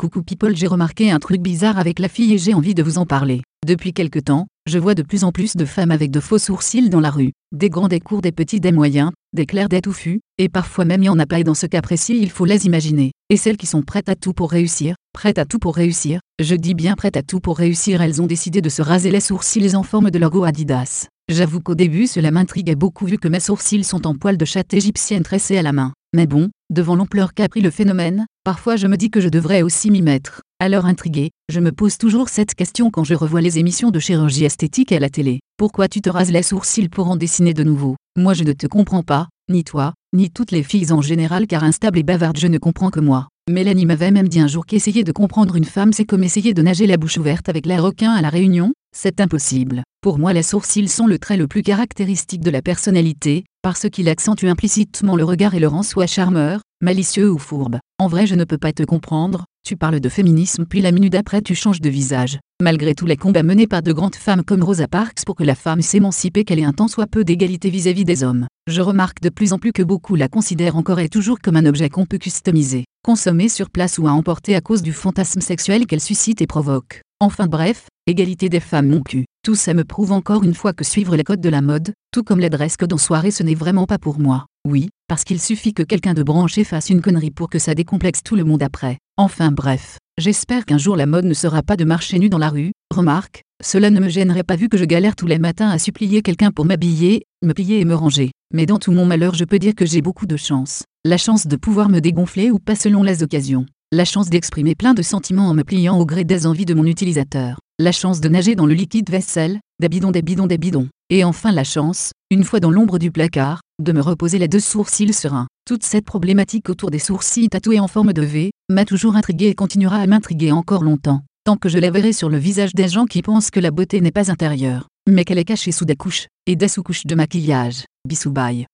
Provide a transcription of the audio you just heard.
Coucou people, j'ai remarqué un truc bizarre avec la fille et j'ai envie de vous en parler. Depuis quelque temps, je vois de plus en plus de femmes avec de faux sourcils dans la rue. Des grands, des courts, des petits, des moyens, des clairs, des touffus, et parfois même il y en a pas et dans ce cas précis il faut les imaginer. Et celles qui sont prêtes à tout pour réussir, prêtes à tout pour réussir, je dis bien prêtes à tout pour réussir, elles ont décidé de se raser les sourcils en forme de logo Adidas. J'avoue qu'au début cela m'intriguait beaucoup vu que mes sourcils sont en poils de chatte égyptienne tressés à la main. Mais bon, devant l'ampleur qu'a pris le phénomène, parfois je me dis que je devrais aussi m'y mettre. Alors intrigué, je me pose toujours cette question quand je revois les émissions de chirurgie esthétique à la télé. Pourquoi tu te rases les sourcils pour en dessiner de nouveau Moi je ne te comprends pas, ni toi, ni toutes les filles en général car instable et bavarde je ne comprends que moi. Mélanie m'avait même dit un jour qu'essayer de comprendre une femme c'est comme essayer de nager la bouche ouverte avec les requins à la réunion, c'est impossible. Pour moi les sourcils sont le trait le plus caractéristique de la personnalité, parce qu'il accentue implicitement le regard et le rend soit charmeur, malicieux ou fourbe. En vrai je ne peux pas te comprendre, tu parles de féminisme puis la minute d'après tu changes de visage. Malgré tous les combats menés par de grandes femmes comme Rosa Parks pour que la femme s'émancipe et qu'elle ait un tant soit peu d'égalité vis-à-vis des hommes, je remarque de plus en plus que beaucoup la considèrent encore et toujours comme un objet qu'on peut customiser, consommer sur place ou à emporter à cause du fantasme sexuel qu'elle suscite et provoque. Enfin bref, égalité des femmes mon cul. Tout ça me prouve encore une fois que suivre les codes de la mode, tout comme dress codes en soirée ce n'est vraiment pas pour moi. Oui, parce qu'il suffit que quelqu'un de branché fasse une connerie pour que ça décomplexe tout le monde après. Enfin bref, j'espère qu'un jour la mode ne sera pas de marcher nu dans la rue. Remarque, cela ne me gênerait pas vu que je galère tous les matins à supplier quelqu'un pour m'habiller, me plier et me ranger. Mais dans tout mon malheur je peux dire que j'ai beaucoup de chance. La chance de pouvoir me dégonfler ou pas selon les occasions la chance d'exprimer plein de sentiments en me pliant au gré des envies de mon utilisateur, la chance de nager dans le liquide vaisselle, des bidons des bidons des bidons, et enfin la chance, une fois dans l'ombre du placard, de me reposer les deux sourcils sereins. Toute cette problématique autour des sourcils tatoués en forme de V, m'a toujours intrigué et continuera à m'intriguer encore longtemps, tant que je la verrai sur le visage des gens qui pensent que la beauté n'est pas intérieure, mais qu'elle est cachée sous des couches, et des sous-couches de maquillage. Bisous bye.